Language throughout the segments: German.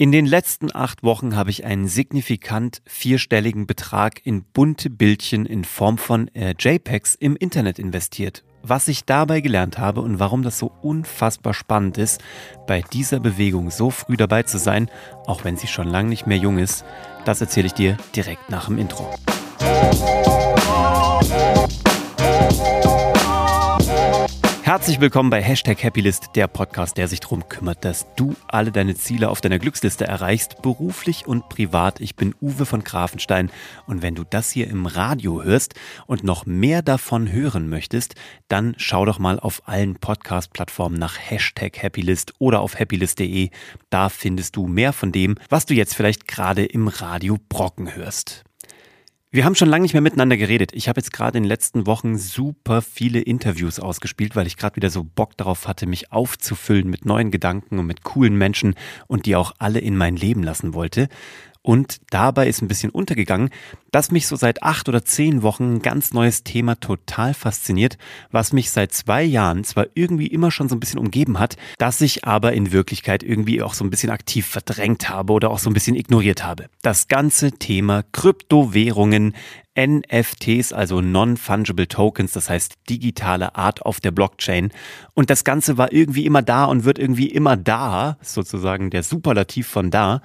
In den letzten acht Wochen habe ich einen signifikant vierstelligen Betrag in bunte Bildchen in Form von äh, JPEGs im Internet investiert. Was ich dabei gelernt habe und warum das so unfassbar spannend ist, bei dieser Bewegung so früh dabei zu sein, auch wenn sie schon lange nicht mehr jung ist, das erzähle ich dir direkt nach dem Intro. Herzlich willkommen bei Hashtag Happylist, der Podcast, der sich darum kümmert, dass du alle deine Ziele auf deiner Glücksliste erreichst, beruflich und privat. Ich bin Uwe von Grafenstein und wenn du das hier im Radio hörst und noch mehr davon hören möchtest, dann schau doch mal auf allen Podcast-Plattformen nach Hashtag Happylist oder auf happylist.de. Da findest du mehr von dem, was du jetzt vielleicht gerade im Radio Brocken hörst. Wir haben schon lange nicht mehr miteinander geredet. Ich habe jetzt gerade in den letzten Wochen super viele Interviews ausgespielt, weil ich gerade wieder so Bock darauf hatte, mich aufzufüllen mit neuen Gedanken und mit coolen Menschen und die auch alle in mein Leben lassen wollte. Und dabei ist ein bisschen untergegangen, dass mich so seit acht oder zehn Wochen ein ganz neues Thema total fasziniert, was mich seit zwei Jahren zwar irgendwie immer schon so ein bisschen umgeben hat, dass ich aber in Wirklichkeit irgendwie auch so ein bisschen aktiv verdrängt habe oder auch so ein bisschen ignoriert habe. Das ganze Thema Kryptowährungen, NFTs, also Non-Fungible Tokens, das heißt digitale Art auf der Blockchain. Und das Ganze war irgendwie immer da und wird irgendwie immer da, sozusagen der Superlativ von da.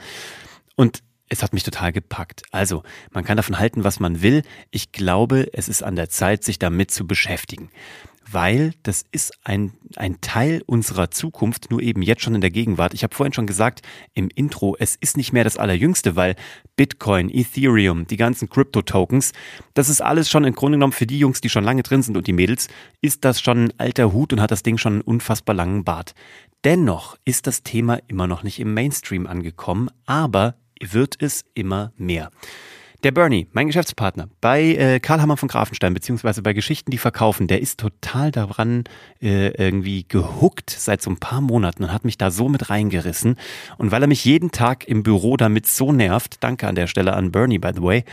Und es hat mich total gepackt. Also, man kann davon halten, was man will. Ich glaube, es ist an der Zeit, sich damit zu beschäftigen. Weil das ist ein, ein Teil unserer Zukunft, nur eben jetzt schon in der Gegenwart. Ich habe vorhin schon gesagt im Intro, es ist nicht mehr das Allerjüngste, weil Bitcoin, Ethereum, die ganzen Crypto-Tokens, das ist alles schon im Grunde genommen für die Jungs, die schon lange drin sind und die Mädels, ist das schon ein alter Hut und hat das Ding schon einen unfassbar langen Bart. Dennoch ist das Thema immer noch nicht im Mainstream angekommen, aber wird es immer mehr. Der Bernie, mein Geschäftspartner, bei äh, Karl Hammer von Grafenstein, beziehungsweise bei Geschichten, die verkaufen, der ist total daran äh, irgendwie gehuckt seit so ein paar Monaten und hat mich da so mit reingerissen. Und weil er mich jeden Tag im Büro damit so nervt, danke an der Stelle an Bernie, by the way,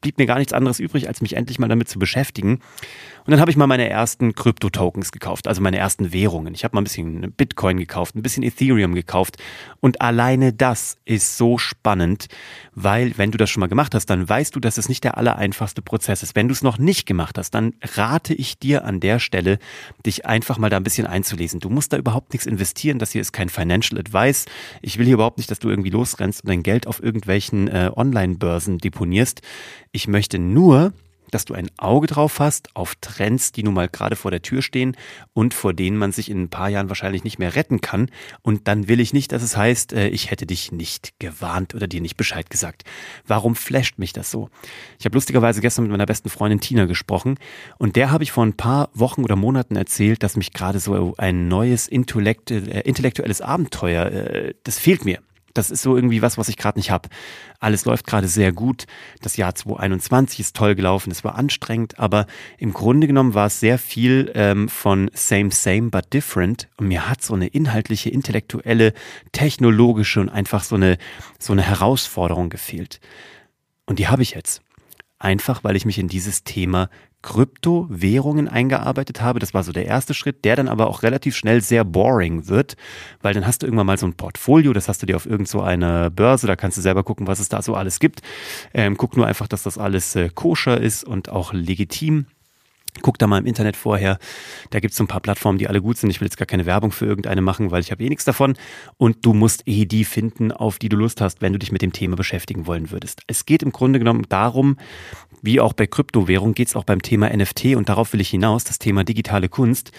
blieb mir gar nichts anderes übrig, als mich endlich mal damit zu beschäftigen. Und dann habe ich mal meine ersten Krypto-Tokens gekauft, also meine ersten Währungen. Ich habe mal ein bisschen Bitcoin gekauft, ein bisschen Ethereum gekauft. Und alleine das ist so spannend, weil wenn du das schon mal gemacht hast, dann weißt du, dass es nicht der allereinfachste Prozess ist. Wenn du es noch nicht gemacht hast, dann rate ich dir an der Stelle, dich einfach mal da ein bisschen einzulesen. Du musst da überhaupt nichts investieren. Das hier ist kein Financial Advice. Ich will hier überhaupt nicht, dass du irgendwie losrennst und dein Geld auf irgendwelchen äh, Online-Börsen deponierst. Ich möchte nur, dass du ein Auge drauf hast auf Trends, die nun mal gerade vor der Tür stehen und vor denen man sich in ein paar Jahren wahrscheinlich nicht mehr retten kann. Und dann will ich nicht, dass es heißt, äh, ich hätte dich nicht gewarnt oder dir nicht Bescheid gesagt. Warum flasht mich das so? Ich habe lustigerweise gestern mit meiner besten Freundin Tina gesprochen und der habe ich vor ein paar Wochen oder Monaten erzählt, dass mich gerade so ein neues äh, intellektuelles Abenteuer, äh, das fehlt mir. Das ist so irgendwie was, was ich gerade nicht habe. Alles läuft gerade sehr gut. Das Jahr 2021 ist toll gelaufen. Es war anstrengend, aber im Grunde genommen war es sehr viel ähm, von same, same, but different. Und mir hat so eine inhaltliche, intellektuelle, technologische und einfach so eine, so eine Herausforderung gefehlt. Und die habe ich jetzt. Einfach, weil ich mich in dieses Thema Kryptowährungen eingearbeitet habe. Das war so der erste Schritt, der dann aber auch relativ schnell sehr boring wird, weil dann hast du irgendwann mal so ein Portfolio, das hast du dir auf irgend so einer Börse, da kannst du selber gucken, was es da so alles gibt. Ähm, guck nur einfach, dass das alles äh, koscher ist und auch legitim. Guck da mal im Internet vorher. Da gibt es so ein paar Plattformen, die alle gut sind. Ich will jetzt gar keine Werbung für irgendeine machen, weil ich habe eh nichts davon. Und du musst eh die finden, auf die du Lust hast, wenn du dich mit dem Thema beschäftigen wollen würdest. Es geht im Grunde genommen darum, wie auch bei Kryptowährung geht es auch beim Thema NFT und darauf will ich hinaus, das Thema digitale Kunst,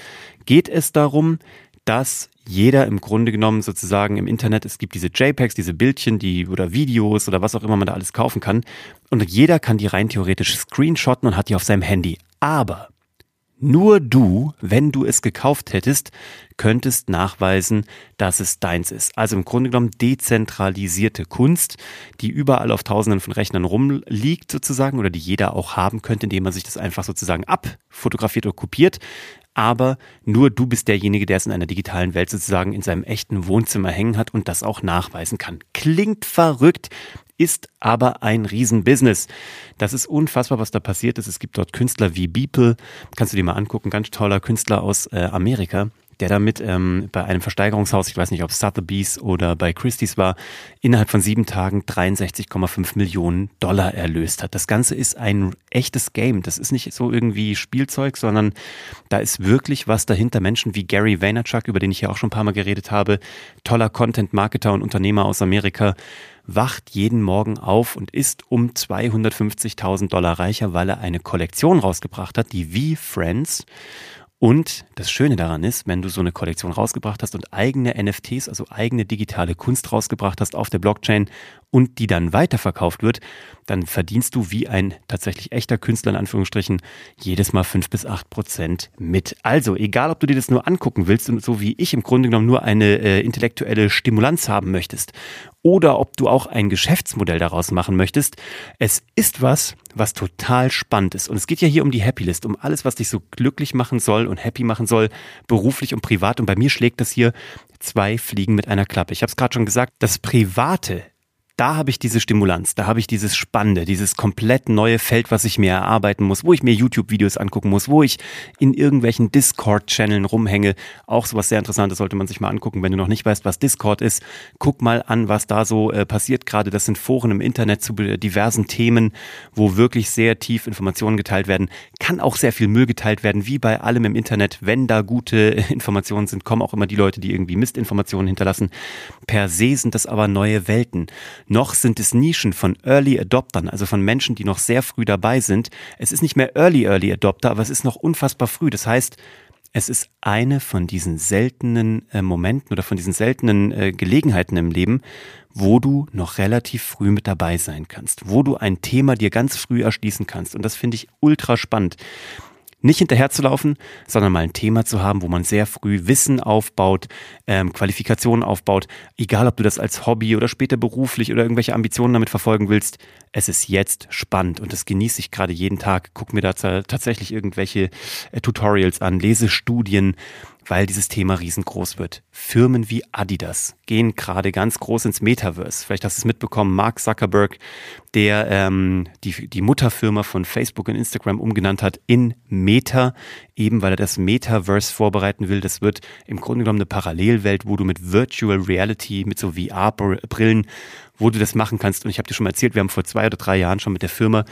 geht es darum, dass jeder im Grunde genommen sozusagen im Internet, es gibt diese JPEGs, diese Bildchen, die oder Videos oder was auch immer man da alles kaufen kann. Und jeder kann die rein theoretisch screenshotten und hat die auf seinem Handy. Aber nur du, wenn du es gekauft hättest, könntest nachweisen, dass es deins ist. Also im Grunde genommen dezentralisierte Kunst, die überall auf tausenden von Rechnern rumliegt sozusagen oder die jeder auch haben könnte, indem man sich das einfach sozusagen abfotografiert oder kopiert. Aber nur du bist derjenige, der es in einer digitalen Welt sozusagen in seinem echten Wohnzimmer hängen hat und das auch nachweisen kann. Klingt verrückt, ist aber ein Riesenbusiness. Das ist unfassbar, was da passiert ist. Es gibt dort Künstler wie Beeple, kannst du dir mal angucken, ganz toller Künstler aus äh, Amerika, der damit ähm, bei einem Versteigerungshaus, ich weiß nicht, ob Sotheby's oder bei Christie's war, innerhalb von sieben Tagen 63,5 Millionen Dollar erlöst hat. Das Ganze ist ein echtes Game. Das ist nicht so irgendwie Spielzeug, sondern da ist wirklich was dahinter. Menschen wie Gary Vaynerchuk, über den ich ja auch schon ein paar Mal geredet habe, toller Content-Marketer und Unternehmer aus Amerika, wacht jeden Morgen auf und ist um 250.000 Dollar reicher, weil er eine Kollektion rausgebracht hat, die wie Friends und das Schöne daran ist, wenn du so eine Kollektion rausgebracht hast und eigene NFTs, also eigene digitale Kunst rausgebracht hast auf der Blockchain und die dann weiterverkauft wird, dann verdienst du wie ein tatsächlich echter Künstler in Anführungsstrichen jedes Mal fünf bis acht Prozent mit. Also, egal ob du dir das nur angucken willst und so wie ich im Grunde genommen nur eine äh, intellektuelle Stimulanz haben möchtest oder ob du auch ein Geschäftsmodell daraus machen möchtest. Es ist was, was total spannend ist. Und es geht ja hier um die Happy List, um alles, was dich so glücklich machen soll und happy machen soll, beruflich und privat. Und bei mir schlägt das hier zwei Fliegen mit einer Klappe. Ich habe es gerade schon gesagt, das Private da habe ich diese Stimulanz, da habe ich dieses Spannende, dieses komplett neue Feld, was ich mir erarbeiten muss, wo ich mir YouTube-Videos angucken muss, wo ich in irgendwelchen Discord-Channeln rumhänge. Auch sowas sehr Interessantes sollte man sich mal angucken. Wenn du noch nicht weißt, was Discord ist, guck mal an, was da so äh, passiert gerade. Das sind Foren im Internet zu diversen Themen, wo wirklich sehr tief Informationen geteilt werden. Kann auch sehr viel Müll geteilt werden, wie bei allem im Internet. Wenn da gute Informationen sind, kommen auch immer die Leute, die irgendwie Mistinformationen hinterlassen. Per se sind das aber neue Welten noch sind es Nischen von Early Adoptern, also von Menschen, die noch sehr früh dabei sind. Es ist nicht mehr Early Early Adopter, aber es ist noch unfassbar früh. Das heißt, es ist eine von diesen seltenen äh, Momenten oder von diesen seltenen äh, Gelegenheiten im Leben, wo du noch relativ früh mit dabei sein kannst, wo du ein Thema dir ganz früh erschließen kannst. Und das finde ich ultra spannend nicht hinterherzulaufen, sondern mal ein Thema zu haben, wo man sehr früh Wissen aufbaut, ähm, Qualifikationen aufbaut, egal ob du das als Hobby oder später beruflich oder irgendwelche Ambitionen damit verfolgen willst. Es ist jetzt spannend und das genieße ich gerade jeden Tag. Guck mir da tatsächlich irgendwelche äh, Tutorials an, lese Studien, weil dieses Thema riesengroß wird. Firmen wie Adidas gehen gerade ganz groß ins Metaverse. Vielleicht hast du es mitbekommen, Mark Zuckerberg, der ähm, die, die Mutterfirma von Facebook und Instagram umgenannt hat in Meta, eben weil er das Metaverse vorbereiten will. Das wird im Grunde genommen eine Parallelwelt, wo du mit Virtual Reality, mit so VR-Brillen wo du das machen kannst. Und ich habe dir schon mal erzählt, wir haben vor zwei oder drei Jahren schon mit der Firma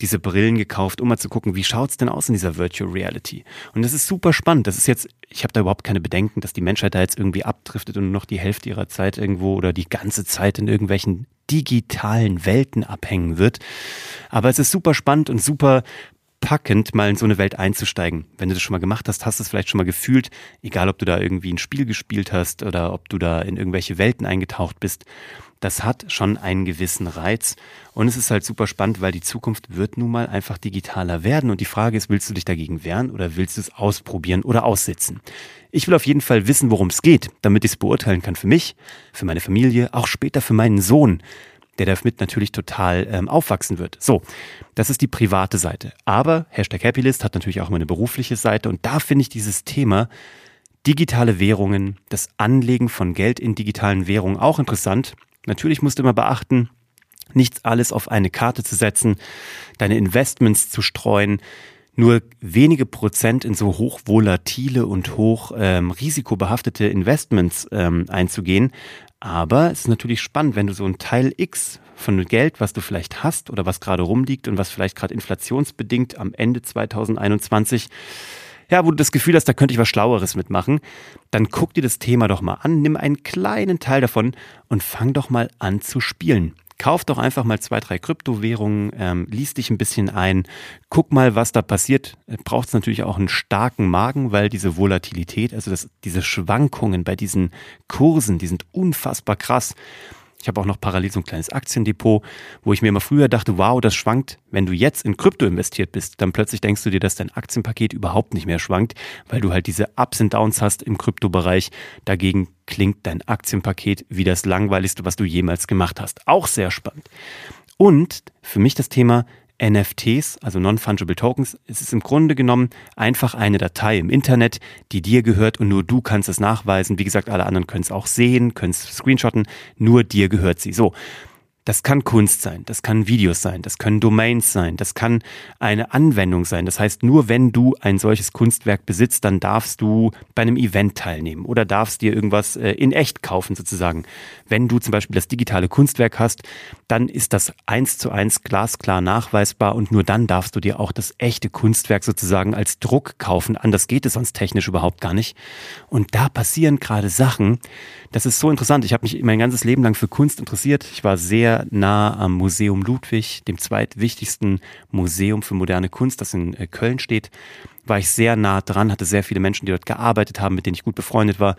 diese Brillen gekauft, um mal zu gucken, wie schaut's denn aus in dieser Virtual Reality. Und das ist super spannend. Das ist jetzt, ich habe da überhaupt keine Bedenken, dass die Menschheit da jetzt irgendwie abdriftet und nur noch die Hälfte ihrer Zeit irgendwo oder die ganze Zeit in irgendwelchen digitalen Welten abhängen wird. Aber es ist super spannend und super packend, mal in so eine Welt einzusteigen. Wenn du das schon mal gemacht hast, hast du es vielleicht schon mal gefühlt, egal ob du da irgendwie ein Spiel gespielt hast oder ob du da in irgendwelche Welten eingetaucht bist. Das hat schon einen gewissen Reiz und es ist halt super spannend, weil die Zukunft wird nun mal einfach digitaler werden und die Frage ist, willst du dich dagegen wehren oder willst du es ausprobieren oder aussitzen? Ich will auf jeden Fall wissen, worum es geht, damit ich es beurteilen kann für mich, für meine Familie, auch später für meinen Sohn der damit natürlich total ähm, aufwachsen wird. So, das ist die private Seite. Aber Hashtag Happylist hat natürlich auch meine berufliche Seite und da finde ich dieses Thema digitale Währungen, das Anlegen von Geld in digitalen Währungen auch interessant. Natürlich musst du immer beachten, nichts alles auf eine Karte zu setzen, deine Investments zu streuen, nur wenige Prozent in so hoch volatile und hoch ähm, risikobehaftete Investments ähm, einzugehen, aber es ist natürlich spannend, wenn du so ein Teil X von Geld, was du vielleicht hast oder was gerade rumliegt und was vielleicht gerade inflationsbedingt am Ende 2021 ja, wo du das Gefühl hast, da könnte ich was Schlaueres mitmachen, dann guck dir das Thema doch mal an, nimm einen kleinen Teil davon und fang doch mal an zu spielen. Kauf doch einfach mal zwei, drei Kryptowährungen, ähm, lies dich ein bisschen ein, guck mal, was da passiert. Braucht es natürlich auch einen starken Magen, weil diese Volatilität, also das, diese Schwankungen bei diesen Kursen, die sind unfassbar krass. Ich habe auch noch parallel so ein kleines Aktiendepot, wo ich mir immer früher dachte, wow, das schwankt. Wenn du jetzt in Krypto investiert bist, dann plötzlich denkst du dir, dass dein Aktienpaket überhaupt nicht mehr schwankt, weil du halt diese Ups und Downs hast im Kryptobereich. Dagegen klingt dein Aktienpaket wie das langweiligste, was du jemals gemacht hast. Auch sehr spannend. Und für mich das Thema NFTs, also Non-Fungible Tokens, es ist im Grunde genommen einfach eine Datei im Internet, die dir gehört und nur du kannst es nachweisen. Wie gesagt, alle anderen können es auch sehen, können es screenshotten, nur dir gehört sie. So. Das kann Kunst sein, das kann Videos sein, das können Domains sein, das kann eine Anwendung sein. Das heißt, nur wenn du ein solches Kunstwerk besitzt, dann darfst du bei einem Event teilnehmen oder darfst dir irgendwas äh, in echt kaufen sozusagen. Wenn du zum Beispiel das digitale Kunstwerk hast, dann ist das eins zu eins glasklar nachweisbar und nur dann darfst du dir auch das echte Kunstwerk sozusagen als Druck kaufen. Anders geht es sonst technisch überhaupt gar nicht. Und da passieren gerade Sachen. Das ist so interessant. Ich habe mich mein ganzes Leben lang für Kunst interessiert. Ich war sehr nah am Museum Ludwig, dem zweitwichtigsten Museum für moderne Kunst, das in äh, Köln steht. War ich sehr nah dran, hatte sehr viele Menschen, die dort gearbeitet haben, mit denen ich gut befreundet war.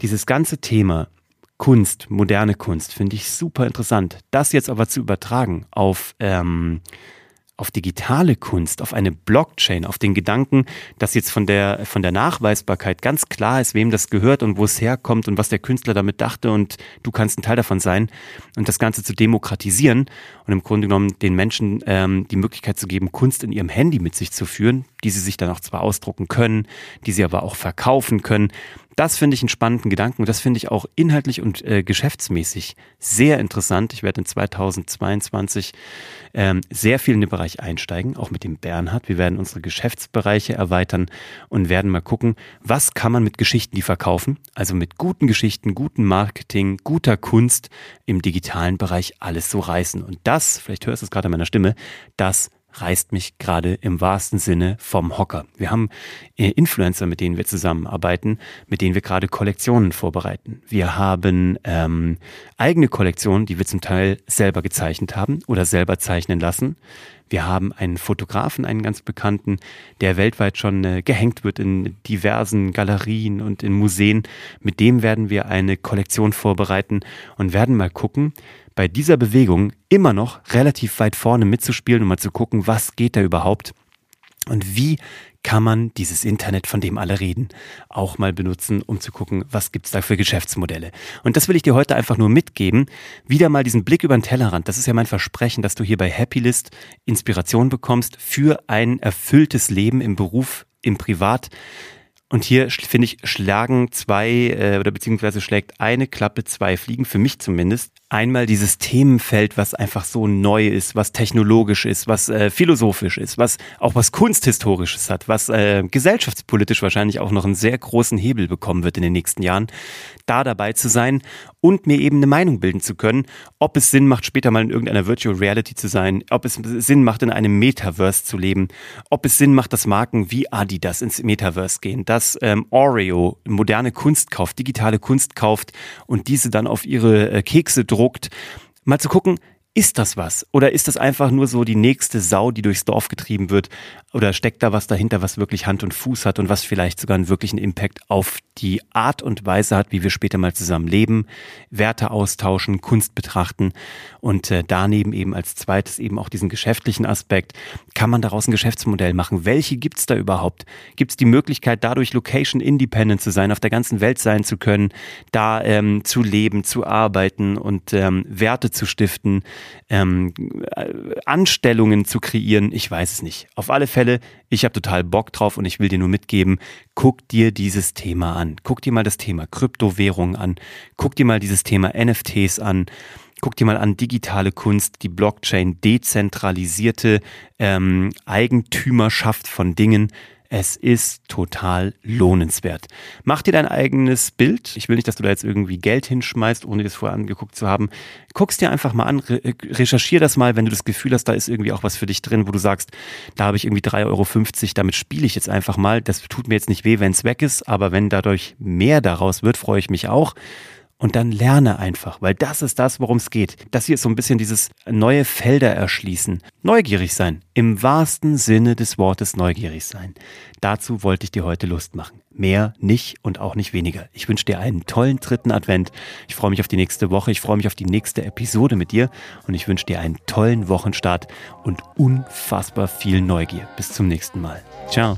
Dieses ganze Thema Kunst, moderne Kunst, finde ich super interessant. Das jetzt aber zu übertragen auf ähm, auf digitale Kunst, auf eine Blockchain, auf den Gedanken, dass jetzt von der, von der Nachweisbarkeit ganz klar ist, wem das gehört und wo es herkommt und was der Künstler damit dachte und du kannst ein Teil davon sein und das Ganze zu demokratisieren und im Grunde genommen den Menschen ähm, die Möglichkeit zu geben, Kunst in ihrem Handy mit sich zu führen, die sie sich dann auch zwar ausdrucken können, die sie aber auch verkaufen können. Das finde ich einen spannenden Gedanken und das finde ich auch inhaltlich und äh, geschäftsmäßig sehr interessant. Ich werde in 2022 ähm, sehr viel in den Bereich einsteigen, auch mit dem Bernhard. Wir werden unsere Geschäftsbereiche erweitern und werden mal gucken, was kann man mit Geschichten, die verkaufen, also mit guten Geschichten, guten Marketing, guter Kunst im digitalen Bereich alles so reißen. Und das, vielleicht hörst du es gerade an meiner Stimme, das reißt mich gerade im wahrsten Sinne vom Hocker. Wir haben äh, Influencer, mit denen wir zusammenarbeiten, mit denen wir gerade Kollektionen vorbereiten. Wir haben ähm, eigene Kollektionen, die wir zum Teil selber gezeichnet haben oder selber zeichnen lassen. Wir haben einen Fotografen, einen ganz bekannten, der weltweit schon äh, gehängt wird in diversen Galerien und in Museen. Mit dem werden wir eine Kollektion vorbereiten und werden mal gucken, bei dieser Bewegung immer noch relativ weit vorne mitzuspielen und mal zu gucken, was geht da überhaupt und wie kann man dieses Internet, von dem alle reden, auch mal benutzen, um zu gucken, was gibt's da für Geschäftsmodelle. Und das will ich dir heute einfach nur mitgeben. Wieder mal diesen Blick über den Tellerrand. Das ist ja mein Versprechen, dass du hier bei Happylist Inspiration bekommst für ein erfülltes Leben im Beruf, im Privat. Und hier, finde ich, schlagen zwei äh, oder beziehungsweise schlägt eine Klappe zwei Fliegen, für mich zumindest einmal dieses Themenfeld, was einfach so neu ist, was technologisch ist, was äh, philosophisch ist, was auch was kunsthistorisches hat, was äh, gesellschaftspolitisch wahrscheinlich auch noch einen sehr großen Hebel bekommen wird in den nächsten Jahren, da dabei zu sein und mir eben eine Meinung bilden zu können, ob es Sinn macht, später mal in irgendeiner Virtual Reality zu sein, ob es Sinn macht, in einem Metaverse zu leben, ob es Sinn macht, dass Marken wie Adidas ins Metaverse gehen, dass ähm, Oreo moderne Kunst kauft, digitale Kunst kauft und diese dann auf ihre äh, Kekse druckt gedruckt. Mal zu gucken, ist das was? Oder ist das einfach nur so die nächste Sau, die durchs Dorf getrieben wird? Oder steckt da was dahinter, was wirklich Hand und Fuß hat und was vielleicht sogar einen wirklichen Impact auf die Art und Weise hat, wie wir später mal zusammen leben, Werte austauschen, Kunst betrachten und äh, daneben eben als zweites eben auch diesen geschäftlichen Aspekt. Kann man daraus ein Geschäftsmodell machen? Welche gibt's da überhaupt? Gibt's die Möglichkeit, dadurch Location independent zu sein, auf der ganzen Welt sein zu können, da ähm, zu leben, zu arbeiten und ähm, Werte zu stiften, ähm, äh, Anstellungen zu kreieren? Ich weiß es nicht. Auf alle Fälle Fälle, ich habe total Bock drauf und ich will dir nur mitgeben, guck dir dieses Thema an. Guck dir mal das Thema Kryptowährungen an. Guck dir mal dieses Thema NFTs an. Guck dir mal an digitale Kunst, die Blockchain, dezentralisierte ähm, Eigentümerschaft von Dingen. Es ist total lohnenswert. Mach dir dein eigenes Bild. Ich will nicht, dass du da jetzt irgendwie Geld hinschmeißt, ohne das vorher angeguckt zu haben. Guck's dir einfach mal an, re recherchier das mal, wenn du das Gefühl hast, da ist irgendwie auch was für dich drin, wo du sagst, da habe ich irgendwie 3,50 Euro, damit spiele ich jetzt einfach mal. Das tut mir jetzt nicht weh, wenn es weg ist, aber wenn dadurch mehr daraus wird, freue ich mich auch und dann lerne einfach, weil das ist das, worum es geht. Das hier ist so ein bisschen dieses neue Felder erschließen. Neugierig sein. Im wahrsten Sinne des Wortes neugierig sein. Dazu wollte ich dir heute Lust machen. Mehr nicht und auch nicht weniger. Ich wünsche dir einen tollen dritten Advent. Ich freue mich auf die nächste Woche. Ich freue mich auf die nächste Episode mit dir. Und ich wünsche dir einen tollen Wochenstart und unfassbar viel Neugier. Bis zum nächsten Mal. Ciao.